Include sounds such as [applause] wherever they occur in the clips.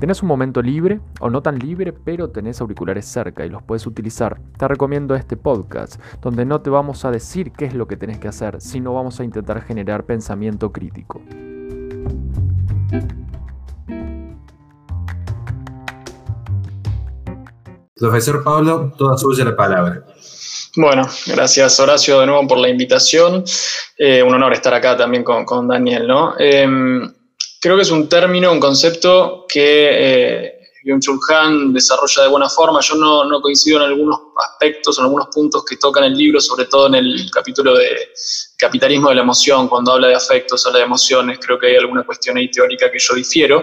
Tenés un momento libre o no tan libre, pero tenés auriculares cerca y los puedes utilizar, te recomiendo este podcast, donde no te vamos a decir qué es lo que tenés que hacer, sino vamos a intentar generar pensamiento crítico. Profesor Pablo, toda suya la palabra. Bueno, gracias Horacio de nuevo por la invitación. Eh, un honor estar acá también con, Daniel, ¿no? Em, creo que es un término, un concepto que eh, Byung-Chul Han desarrolla de buena forma. Yo no, no, coincido en algunos aspectos, en algunos puntos que tocan el libro, sobre todo en el capítulo de capitalismo de la emoción, cuando habla de afectos, habla de emociones, creo que hay alguna cuestión ahí teórica que yo difiero.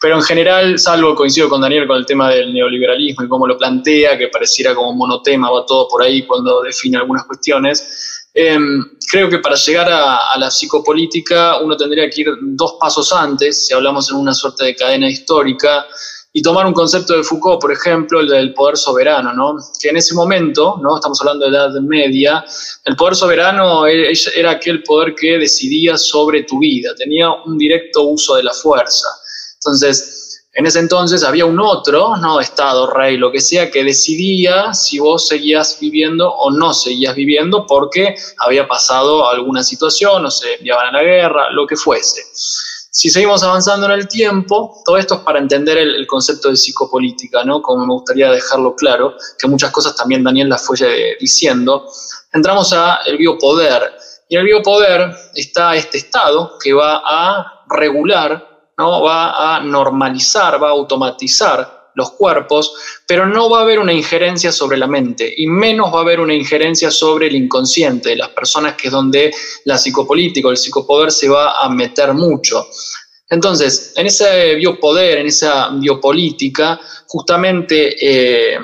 Pero en general, salvo coincido con Daniel con el tema del neoliberalismo y cómo lo plantea, que pareciera como monotema, va todo por ahí cuando define algunas cuestiones. Em, creo que para llegar a, la psicopolítica uno tendría que ir dos pasos antes, si hablamos en una suerte de cadena histórica, y tomar un concepto de Foucault, por ejemplo, el del poder soberano, ¿no? que en ese momento, ¿no? estamos hablando de edad media, el poder soberano e, era aquel poder que decidía sobre tu vida, tenía un directo uso de la fuerza. Entonces, en ese entonces había un otro, ¿no? Estado, rey, lo que sea, que decidía si vos seguías viviendo o no seguías viviendo porque había pasado alguna situación, o se enviaban a la guerra, lo que fuese. Si seguimos avanzando en el tiempo, todo esto es para entender el, concepto de psicopolítica, ¿no? Como me gustaría dejarlo claro, que muchas cosas también Daniel las fue diciendo. Entramos a el biopoder. Y en el biopoder está este estado que va a regular, ¿no? va a normalizar, va a automatizar los cuerpos, pero no va a haber una injerencia sobre la mente y menos va a haber una injerencia sobre el inconsciente de las personas, que es donde la psicopolítica, el psicopoder se va a meter mucho. Entonces, en ese biopoder, en esa biopolítica, justamente eh,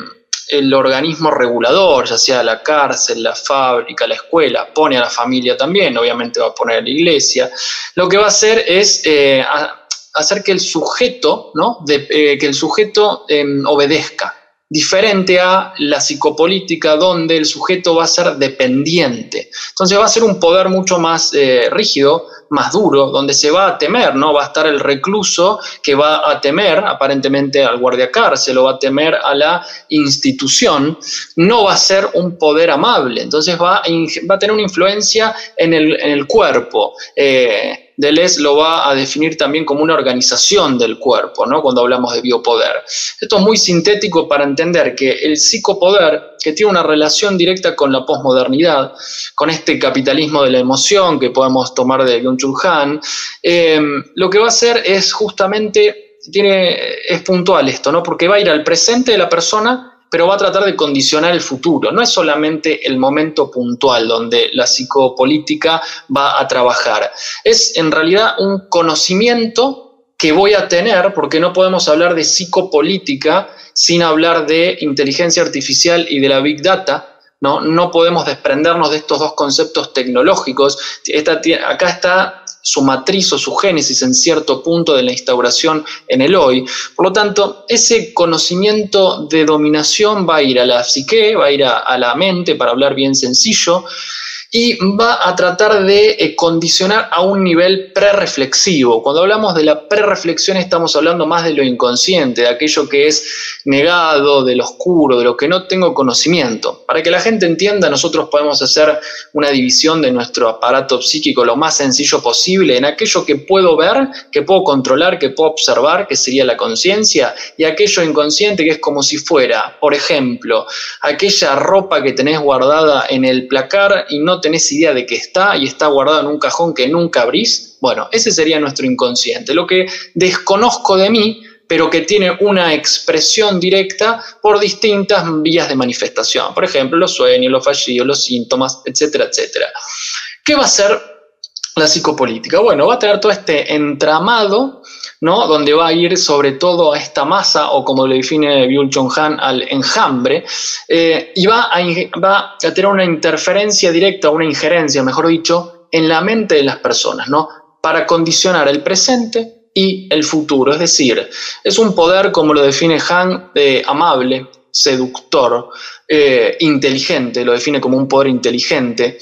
el organismo regulador, ya sea la cárcel, la fábrica, la escuela, pone a la familia también, obviamente va a poner a la iglesia, lo que va a hacer es eh, hacer que el sujeto, ¿no? Eh, que el sujeto em, obedezca, diferente a la psicopolítica donde el sujeto va a ser dependiente. Entonces va a ser un poder mucho más eh, rígido, más duro, donde se va a temer, ¿no? Va a estar el recluso que va a temer aparentemente al guardia cárcel o va a temer a la institución, no va a ser un poder amable, entonces va a, va a tener una influencia en el, en el cuerpo. Eh, Deleuze lo va a definir también como una organización del cuerpo, ¿no? cuando hablamos de biopoder. Esto es muy sintético para entender que el psicopoder, que tiene una relación directa con la posmodernidad, con este capitalismo de la emoción que podemos tomar de Byung-Chul Han, eh, lo que va a hacer es justamente, tiene, es puntual esto, ¿no? porque va a ir al presente de la persona pero va a tratar de condicionar el futuro. No es solamente el momento puntual donde la psicopolítica va a trabajar. Es en realidad un conocimiento que voy a tener, porque no podemos hablar de psicopolítica sin hablar de inteligencia artificial y de la big data, ¿no? No podemos desprendernos de estos dos conceptos tecnológicos. acá está su matriz o su génesis en cierto punto de la instauración en el hoy. Por lo tanto, ese conocimiento de dominación va a ir a la psique, va a ir a, a la mente, para hablar bien sencillo, y va a tratar de eh, condicionar a un nivel prereflexivo. Cuando hablamos de la prereflexión estamos hablando más de lo inconsciente, de aquello que es negado, de lo oscuro, de lo que no tengo conocimiento. Para que la gente entienda, nosotros podemos hacer una división de nuestro aparato psíquico lo más sencillo posible en aquello que puedo ver, que puedo controlar, que puedo observar, que sería la conciencia, y aquello inconsciente que es como si fuera, por ejemplo, aquella ropa que tenés guardada en el placar y no tenés idea de que está y está guardado en un cajón que nunca abrís, bueno, ese sería nuestro inconsciente, lo que desconozco de mí, pero que tiene una expresión directa por distintas vías de manifestación, por ejemplo, los sueños, los fallidos, los síntomas, etcétera, etcétera. ¿Qué va a ser la psicopolítica? Bueno, va a tener todo este entramado ¿no? donde va a ir sobre todo a esta masa, o como le define Byul Chong Han, al enjambre, eh, y va a, va a tener una interferencia directa, una injerencia, mejor dicho, en la mente de las personas, ¿no? para condicionar el presente y el futuro. Es decir, es un poder, como lo define Han, amable, seductor, eh, inteligente, lo define como un poder inteligente.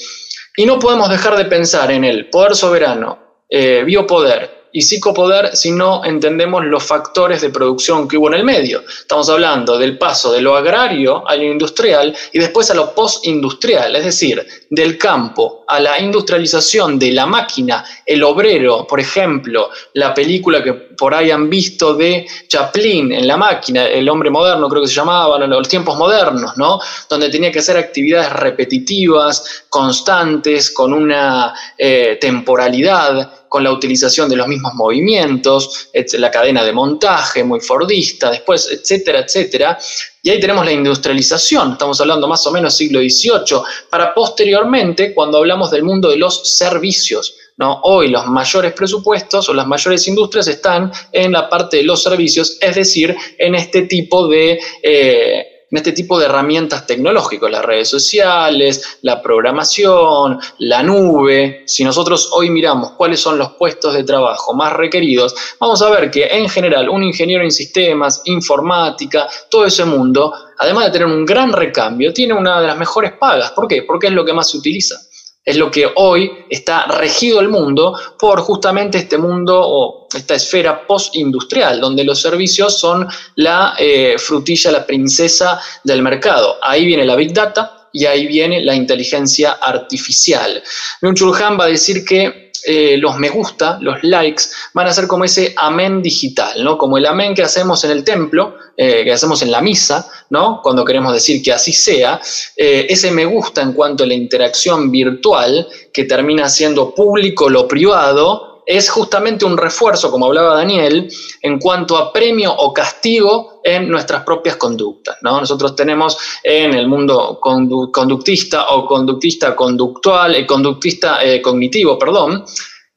Y no podemos dejar de pensar en el poder soberano, eh, biopoder y psicopoder si no entendemos los factores de producción que hubo en el medio. Estamos hablando del paso de lo agrario a lo industrial y después a lo postindustrial, es decir, del campo a la industrialización de la máquina, el obrero, por ejemplo, la película que por ahí han visto de Chaplin en la máquina, el hombre moderno creo que se llamaba, los tiempos modernos, ¿no? Donde tenía que hacer actividades repetitivas, constantes, con una eh, temporalidad con la utilización de los mismos movimientos, la cadena de montaje muy fordista, después, etcétera, etcétera. Y ahí tenemos la industrialización, estamos hablando más o menos siglo XVIII, para posteriormente, cuando hablamos del mundo de los servicios. ¿no? Hoy los mayores presupuestos o las mayores industrias están en la parte de los servicios, es decir, en este tipo de... Eh, en este tipo de herramientas tecnológicas, las redes sociales, la programación, la nube. Si nosotros hoy miramos cuáles son los puestos de trabajo más requeridos, vamos a ver que en general un ingeniero en sistemas, informática, todo ese mundo, además de tener un gran recambio, tiene una de las mejores pagas. ¿Por qué? Porque es lo que más se utiliza es lo que hoy está regido el mundo por justamente este mundo o esta esfera postindustrial, donde los servicios son la eh, frutilla, la princesa del mercado. Ahí viene la Big Data y ahí viene la inteligencia artificial. Byung-Chul Han va a decir que eh, los me gusta, los likes, van a ser como ese amén digital, ¿no? Como el amén que hacemos en el templo, eh, que hacemos en la misa, ¿no? Cuando queremos decir que así sea, eh, ese me gusta en cuanto a la interacción virtual, que termina siendo público lo privado, es justamente un refuerzo, como hablaba Daniel, en cuanto a premio o castigo en nuestras propias conductas. ¿no? Nosotros tenemos en el mundo conductista o conductista conductual, eh, conductista eh, cognitivo, perdón,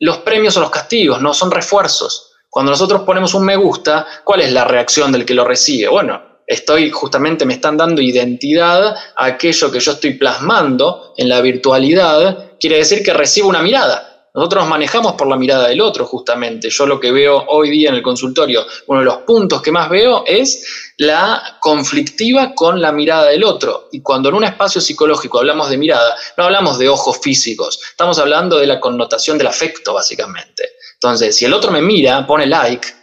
los premios o los castigos, no son refuerzos. Cuando nosotros ponemos un me gusta, ¿cuál es la reacción del que lo recibe? Bueno, estoy justamente, me están dando identidad a aquello que yo estoy plasmando en la virtualidad, quiere decir que recibo una mirada. Nosotros nos manejamos por la mirada del otro, justamente. Yo lo que veo hoy día en el consultorio, uno de los puntos que más veo es la conflictiva con la mirada del otro. Y cuando en un espacio psicológico hablamos de mirada, no hablamos de ojos físicos, estamos hablando de la connotación del afecto, básicamente. Entonces, si el otro me mira, pone like,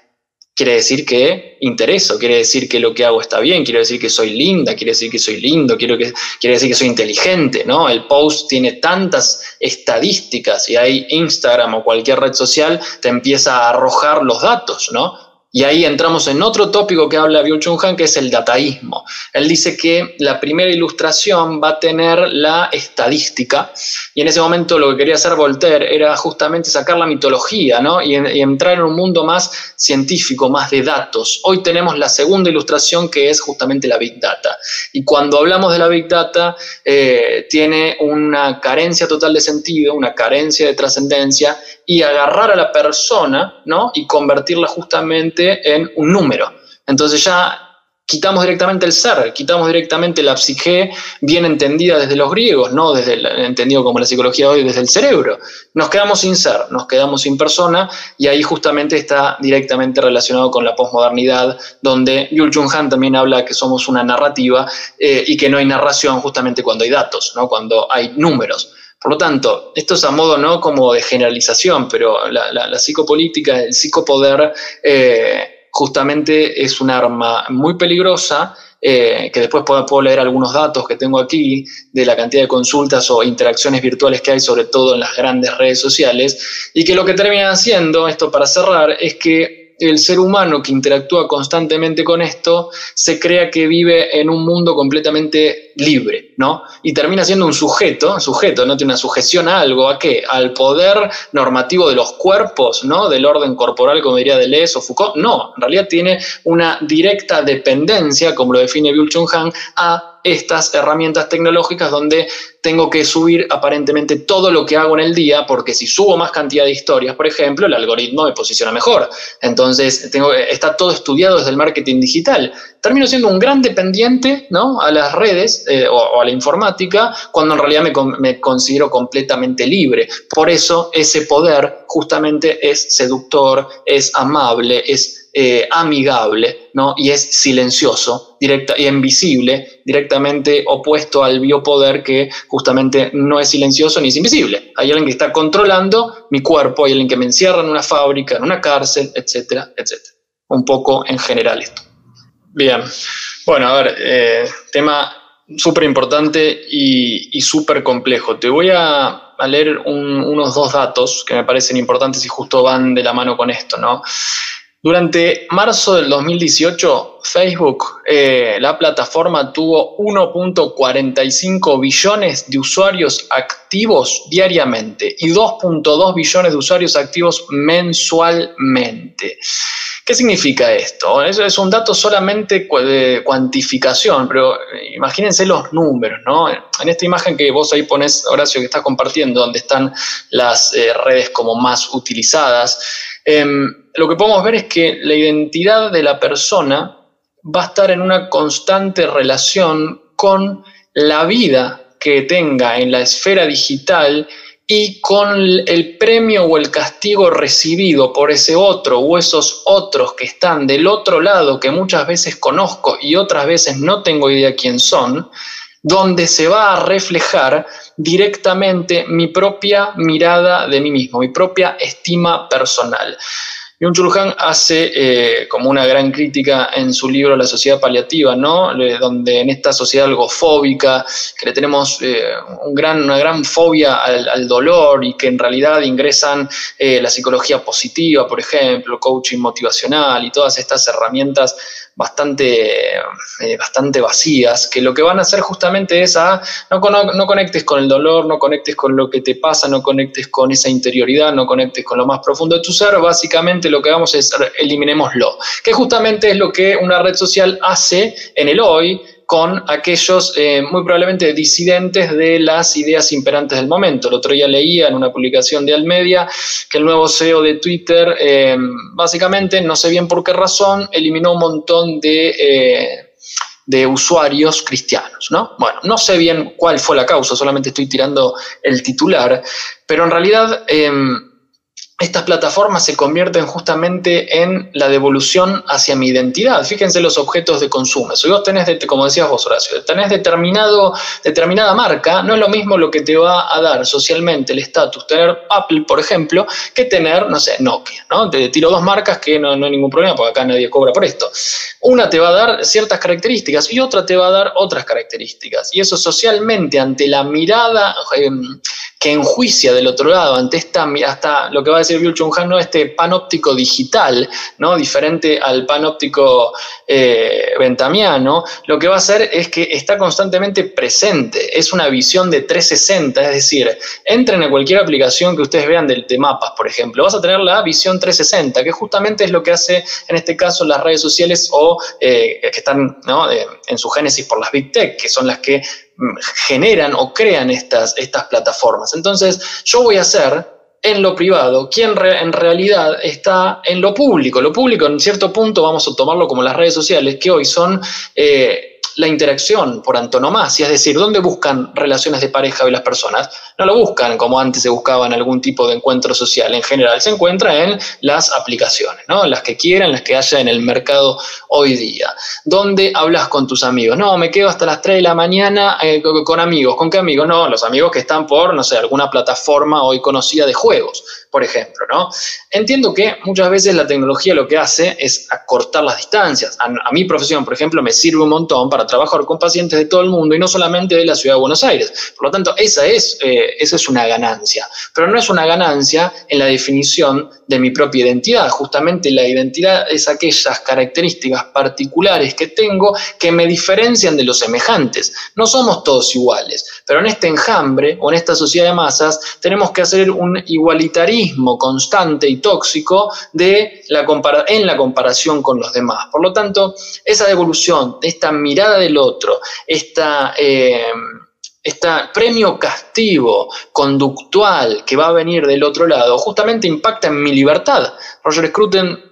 quiere decir que intereso, quiere decir que lo que hago está bien, quiere decir que soy linda, quiere decir que soy lindo, quiere, que, quiere decir que soy inteligente, ¿no? El post tiene tantas estadísticas y ahí Instagram o cualquier red social te empieza a arrojar los datos, ¿no? Y ahí entramos en otro tópico que habla Byung-Chun Han, que es el dataísmo. Él dice que la primera ilustración va a tener la estadística, y en ese momento lo que quería hacer Voltaire era justamente sacar la mitología, ¿no? Y, entrar en un mundo más científico, más de datos. Hoy tenemos la segunda ilustración, que es justamente la Big Data. Y cuando hablamos de la Big Data, eh, tiene una carencia total de sentido, una carencia de trascendencia, y agarrar a la persona, ¿no? Y convertirla justamente en un número. Entonces ya quitamos directamente el ser, quitamos directamente la psique bien entendida desde los griegos, no desde entendido como la psicología hoy, desde el cerebro. Nos quedamos sin ser, nos quedamos sin persona y ahí justamente está directamente relacionado con la posmodernidad, donde Yul Jung Han también habla que somos una narrativa eh, y que no hay narración justamente cuando hay datos, ¿no? cuando hay números. Por lo tanto, esto es a modo no como de generalización, pero la, psicopolítica, el psicopoder, eh, justamente es un arma muy peligrosa. Eh, que después puedo, puedo, leer algunos datos que tengo aquí de la cantidad de consultas o interacciones virtuales que hay, sobre todo en las grandes redes sociales, y que lo que termina haciendo, esto para cerrar, es que el ser humano que interactúa constantemente con esto se crea que vive en un mundo completamente libre, ¿no? Y termina siendo un sujeto, sujeto, ¿no? Tiene una sujeción a algo, ¿a qué? Al poder normativo de los cuerpos, ¿no? Del orden corporal, como diría Deleuze o Foucault. No, en realidad tiene una directa dependencia, como lo define Byung-Chun Han, a estas herramientas tecnológicas donde tengo que subir aparentemente todo lo que hago en el día, porque si subo más cantidad de historias, por ejemplo, el algoritmo me posiciona mejor. Entonces, tengo, está todo estudiado desde el marketing digital. Termino siendo un gran dependiente ¿no? a las redes eh, o, a la informática, cuando en realidad me, considero completamente libre. Por eso ese poder justamente es seductor, es amable, es eh, amigable ¿no? y es silencioso directa, y invisible, directamente opuesto al biopoder que justamente no es silencioso ni es invisible. Hay alguien que está controlando mi cuerpo, hay alguien que me encierra en una fábrica, en una cárcel, etcétera, etcétera. Un poco en general esto. Bien, bueno, a ver, eh, tema súper importante y, súper complejo. Te voy a, leer unos dos datos que me parecen importantes y justo van de la mano con esto, ¿no? Durante marzo del 2018, Facebook, eh, la plataforma tuvo 1.45 billones de usuarios activos diariamente y 2.2 billones de usuarios activos mensualmente. ¿Qué significa esto? Eso es un dato solamente de cuantificación, pero eh, imagínense los números, ¿no? En esta imagen que vos ahí pones, Horacio, que estás compartiendo, donde están las eh, redes como más utilizadas, em, lo que podemos ver es que la identidad de la persona va a estar en una constante relación con la vida que tenga en la esfera digital y con el premio o el castigo recibido por ese otro o esos otros que están del otro lado, que muchas veces conozco y otras veces no tengo idea quién son, donde se va a reflejar directamente mi propia mirada de mí mismo, mi propia estima personal. Jung Chul hace eh, como una gran crítica en su libro La sociedad paliativa, ¿no? donde en esta sociedad algofóbica, que le tenemos eh, una gran fobia al, dolor y que en realidad ingresan eh, la psicología positiva, por ejemplo, coaching motivacional y todas estas herramientas bastante, eh, bastante vacías, que lo que van a hacer justamente es a no, no conectes con el dolor, no conectes con lo que te pasa, no conectes con esa interioridad, no conectes con lo más profundo de tu ser, básicamente lo que vamos es eliminémoslo, que justamente es lo que una red social hace en el hoy, con aquellos eh, muy probablemente disidentes de las ideas imperantes del momento. El otro día leía en una publicación de Almedia que el nuevo CEO de Twitter, eh, básicamente, no sé bien por qué razón, eliminó un montón de... Eh, de usuarios cristianos, ¿no? Bueno, no sé bien cuál fue la causa, solamente estoy tirando el titular, pero en realidad em, estas plataformas se convierten justamente en la devolución hacia mi identidad. Fíjense los objetos de consumo. Si vos tenés, como decías vos, Horacio, tenés determinado, determinada marca, no es lo mismo lo que te va a dar socialmente el estatus, tener Apple, por ejemplo, que tener, no sé, Nokia. ¿no? Te tiro dos marcas que no, hay ningún problema, porque acá nadie cobra por esto. Una te va a dar ciertas características y otra te va a dar otras características. Y eso socialmente, ante la mirada em, que enjuicia del otro lado, ante esta, hasta lo que va a decir Bill Chung Han, ¿no? este panóptico digital, ¿no? diferente al panóptico eh, ventamiano, lo que va a hacer es que está constantemente presente, es una visión de 360, es decir, entren a cualquier aplicación que ustedes vean del, de mapas, por ejemplo, vas a tener la visión 360, que justamente es lo que hace en este caso las redes sociales o eh, que están eh, en su génesis por las Big Tech, que son las que generan o crean estas, estas plataformas. Entonces, yo voy a ser en lo privado quien en realidad está en lo público. Lo público, en cierto punto, vamos a tomarlo como las redes sociales, que hoy son... Eh, la interacción por antonomasia, es decir, ¿dónde buscan relaciones de pareja hoy las personas? No lo buscan como antes se buscaban algún tipo de encuentro social. En general se encuentra en las aplicaciones, ¿no? Las que quieran, las que haya en el mercado hoy día. ¿Dónde hablas con tus amigos? No, me quedo hasta las 3 de la mañana eh, con amigos. ¿Con qué amigos? No, los amigos que están por, no sé, alguna plataforma hoy conocida de juegos por ejemplo, ¿no? Entiendo que muchas veces la tecnología lo que hace es acortar las distancias. A, mi profesión, por ejemplo, me sirve un montón para trabajar con pacientes de todo el mundo y no solamente de la ciudad de Buenos Aires. Por lo tanto, esa es, eh, esa es una ganancia, pero no es una ganancia en la definición de mi propia identidad. Justamente la identidad es aquellas características particulares que tengo que me diferencian de los semejantes. No somos todos iguales, pero en este enjambre o en esta sociedad de masas tenemos que hacer un igualitarismo constante y tóxico de la en la comparación con los demás. Por lo tanto, esa devolución, esta mirada del otro, esta... Eh, premio castigo conductual que va a venir del otro lado, justamente impacta en mi libertad. Roger Scruton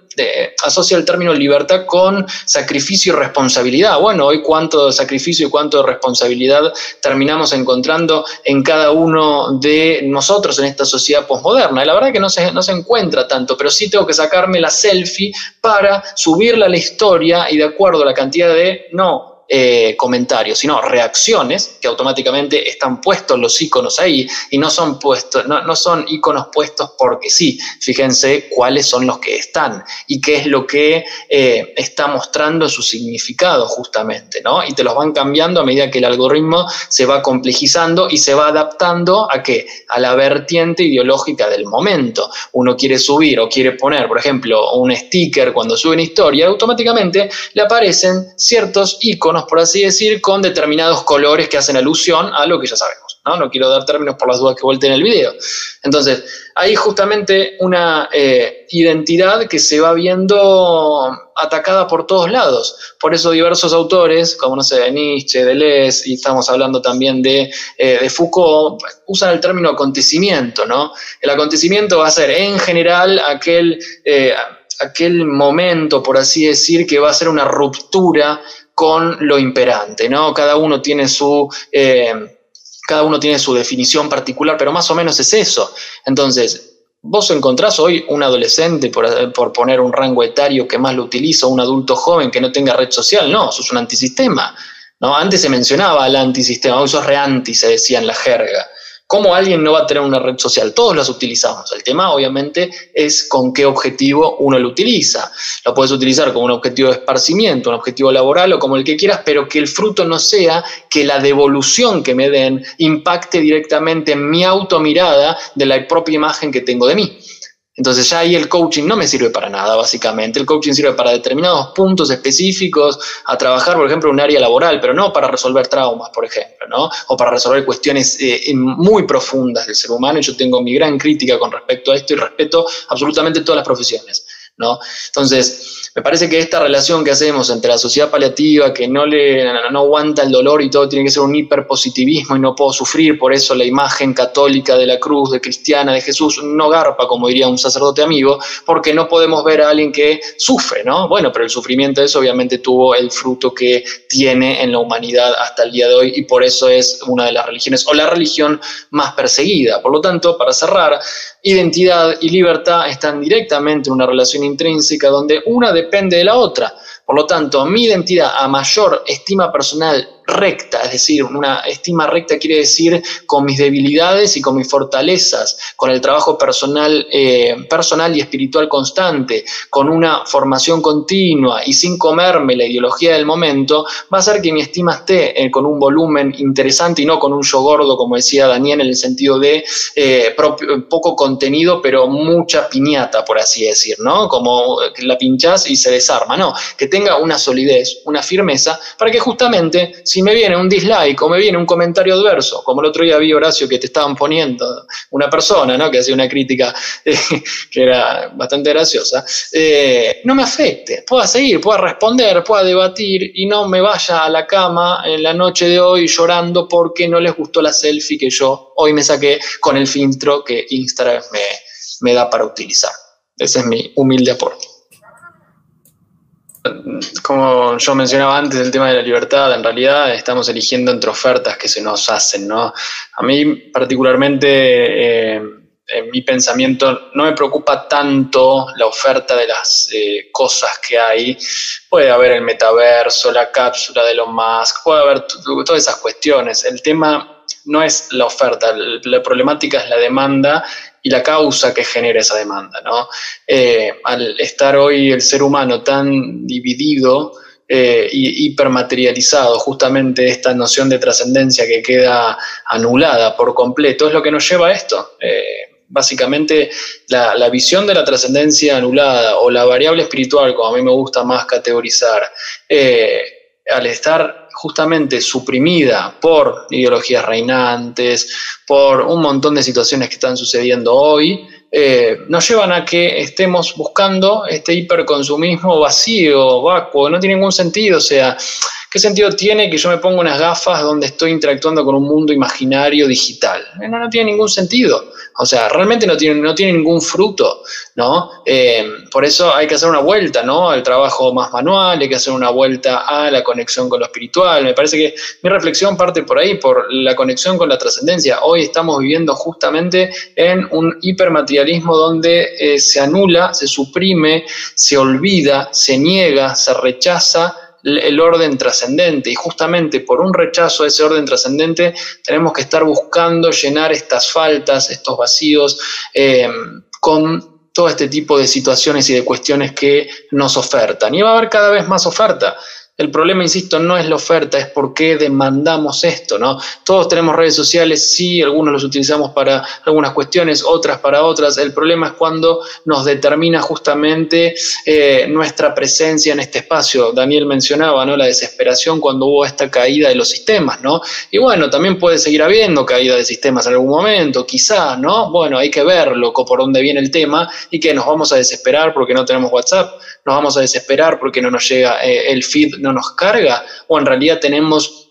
asocia el término libertad con sacrificio y responsabilidad. Bueno, hoy cuánto sacrificio y cuánto de responsabilidad terminamos encontrando en cada uno de nosotros en esta sociedad posmoderna. La verdad que no se, no se encuentra tanto, pero sí tengo que sacarme la selfie para subirla a la historia y de acuerdo a la cantidad de, no, eh, comentarios, sino reacciones que automáticamente están puestos los iconos ahí y no son puestos, no, son iconos puestos porque sí. Fíjense cuáles son los que están y qué es lo que eh, está mostrando su significado justamente, ¿no? Y te los van cambiando a medida que el algoritmo se va complejizando y se va adaptando a qué? A la vertiente ideológica del momento. Uno quiere subir o quiere poner, por ejemplo, un sticker cuando sube una historia, automáticamente le aparecen ciertos iconos por así decir, con determinados colores que hacen alusión a lo que ya sabemos. No, no quiero dar términos por las dudas que vuelten en el video. Entonces, hay justamente una eh, identidad que se va viendo atacada por todos lados. Por eso diversos autores, como no sé, de Nietzsche, Deleuze, y estamos hablando también de, eh, de Foucault, usan el término acontecimiento, ¿no? El acontecimiento va a ser en general aquel, eh, aquel momento, por así decir, que va a ser una ruptura con lo imperante, ¿no? Cada uno tiene su, eh, cada uno tiene su definición particular, pero más o menos es eso. Entonces, vos encontrás hoy un adolescente, por, por poner un rango etario que más lo utiliza, un adulto joven que no tenga red social, no, eso es un antisistema. ¿no? Antes se mencionaba el antisistema, hoy sos re anti, se decía en la jerga. ¿Cómo alguien no va a tener una red social? Todos las utilizamos. El tema, obviamente, es con qué objetivo uno lo utiliza. Lo puedes utilizar como un objetivo de esparcimiento, un objetivo laboral o como el que quieras, pero que el fruto no sea que la devolución que me den impacte directamente en mi automirada de la propia imagen que tengo de mí. Entonces ya ahí el coaching no me sirve para nada, básicamente. El coaching sirve para determinados puntos específicos, a trabajar, por ejemplo, un área laboral, pero no para resolver traumas, por ejemplo, ¿no? O para resolver cuestiones eh, muy profundas del ser humano. Y yo tengo mi gran crítica con respecto a esto y respeto absolutamente todas las profesiones, ¿no? Entonces, me parece que esta relación que hacemos entre la sociedad paliativa, que no, le, no, aguanta el dolor y todo, tiene que ser un hiperpositivismo y no puedo sufrir, por eso la imagen católica de la cruz, de cristiana, de Jesús, no garpa, como diría un sacerdote amigo, porque no podemos ver a alguien que sufre, ¿no? Bueno, pero el sufrimiento de eso obviamente tuvo el fruto que tiene en la humanidad hasta el día de hoy y por eso es una de las religiones o la religión más perseguida. Por lo tanto, para cerrar, identidad y libertad están directamente en una relación intrínseca donde una depende de la otra. Por lo tanto, mi identidad a mayor estima personal recta, es decir, una estima recta quiere decir con mis debilidades y con mis fortalezas, con el trabajo personal, eh, personal y espiritual constante, con una formación continua y sin comerme la ideología del momento, va a hacer que mi estima esté eh, con un volumen interesante y no con un yo gordo, como decía Daniel, en el sentido de eh, poco contenido, pero mucha piñata, por así decir, ¿no? Como la pinchás y se desarma, no, que tenga una solidez, una firmeza, para que justamente si me viene un dislike o me viene un comentario adverso, como el otro día vi Horacio que te estaban poniendo, una persona ¿no? que hacía una crítica [laughs] eh, que era bastante graciosa, eh, no me afecte, pueda seguir, pueda responder, pueda debatir y no me vaya a la cama en la noche de hoy llorando porque no les gustó la selfie que yo hoy me saqué con el filtro que Instagram me da para utilizar. Ese es mi humilde aporte como yo mencionaba antes, el tema de la libertad, en realidad estamos eligiendo entre ofertas que se nos hacen, ¿no? A mí particularmente, eh, en mi pensamiento, no me preocupa tanto la oferta de las eh, cosas que hay. Puede haber el metaverso, la cápsula de Elon Musk, puede haber todas esas cuestiones. El tema no es la oferta, la problemática es la demanda y la causa que genera esa demanda. ¿no? Eh, al estar hoy el ser humano tan dividido eh, y hipermaterializado, justamente esta noción de trascendencia que queda anulada por completo, es lo que nos lleva a esto. Eh, básicamente la, la, visión de la trascendencia anulada o la variable espiritual, como a mí me gusta más categorizar, al estar justamente suprimida por ideologías reinantes, por un montón de situaciones que están sucediendo hoy, eh, nos llevan a que estemos buscando este hiperconsumismo vacío, vacuo, no tiene ningún sentido. O sea, ¿Qué sentido tiene que yo me ponga unas gafas donde estoy interactuando con un mundo imaginario digital? Eh, no, no tiene ningún sentido. O sea, realmente no tiene, no tiene ningún fruto, ¿no? Eh, por eso hay que hacer una vuelta, ¿no? Al trabajo más manual, hay que hacer una vuelta a la conexión con lo espiritual. Me parece que mi reflexión parte por ahí, por la conexión con la trascendencia. Hoy estamos viviendo justamente en un hipermaterialismo donde eh, se anula, se suprime, se olvida, se niega, se rechaza el orden trascendente. Y justamente por un rechazo a ese orden trascendente tenemos que estar buscando llenar estas faltas, estos vacíos, eh, con todo este tipo de situaciones y de cuestiones que nos ofertan. Y va a haber cada vez más oferta. El problema, insisto, no es la oferta, es por qué demandamos esto, ¿no? Todos tenemos redes sociales, sí, algunos los utilizamos para algunas cuestiones, otras para otras. El problema es cuando nos determina justamente eh, nuestra presencia en este espacio. Daniel mencionaba, ¿no? La desesperación cuando hubo esta caída de los sistemas, ¿no? Y bueno, también puede seguir habiendo caída de sistemas en algún momento, quizá, ¿no? Bueno, hay que verlo por dónde viene el tema y que nos vamos a desesperar porque no tenemos WhatsApp, nos vamos a desesperar porque no nos llega eh, el feed no nos carga o en realidad tenemos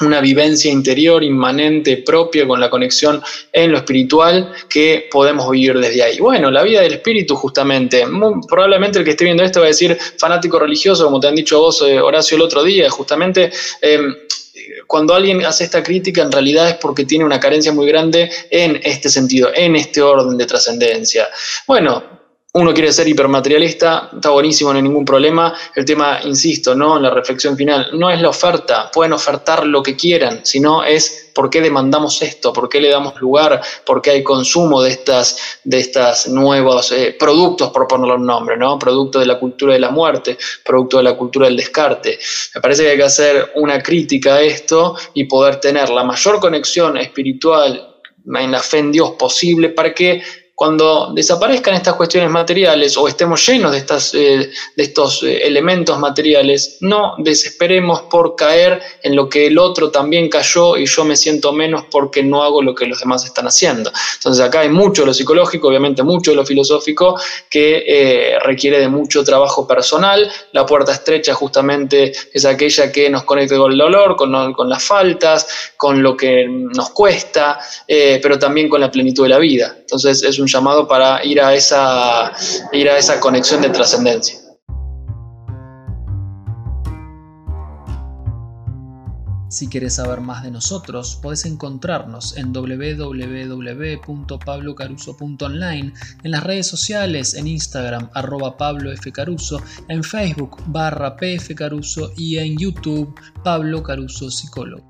una vivencia interior inmanente propia con la conexión en lo espiritual que podemos vivir desde ahí. Bueno, la vida del espíritu justamente, probablemente el que esté viendo esto va a decir fanático religioso, como te han dicho vos, eh, Horacio, el otro día, justamente... Em, cuando alguien hace esta crítica, en realidad es porque tiene una carencia muy grande en este sentido, en este orden de trascendencia. Bueno, uno quiere ser hipermaterialista, está buenísimo, no hay ningún problema. El tema, insisto, ¿no? En la reflexión final, no es la oferta, pueden ofertar lo que quieran, sino es por qué demandamos esto, por qué le damos lugar, por qué hay consumo de estas, de estas nuevos eh, productos, por ponerle un nombre, ¿no? Producto de la cultura de la muerte, producto de la cultura del descarte. Me parece que hay que hacer una crítica a esto y poder tener la mayor conexión espiritual en la fe en Dios posible para que cuando desaparezcan estas cuestiones materiales o estemos llenos de, estas, eh, de estos eh, elementos materiales, no desesperemos por caer en lo que el otro también cayó y yo me siento menos porque no hago lo que los demás están haciendo. Entonces acá hay mucho de lo psicológico, obviamente mucho de lo filosófico que eh, requiere de mucho trabajo personal. La puerta estrecha justamente es aquella que nos conecta con el dolor, con, con las faltas, con lo que nos cuesta, pero también con la plenitud de la vida. Entonces es un llamado para ir a esa, ir a esa conexión de trascendencia. Si quieres saber más de nosotros, puedes encontrarnos en www.pablocaruso.online, en las redes sociales, en Instagram, arroba Pablo F. Caruso, en Facebook, barra PF Caruso y en YouTube, Pablo Caruso Psicólogo.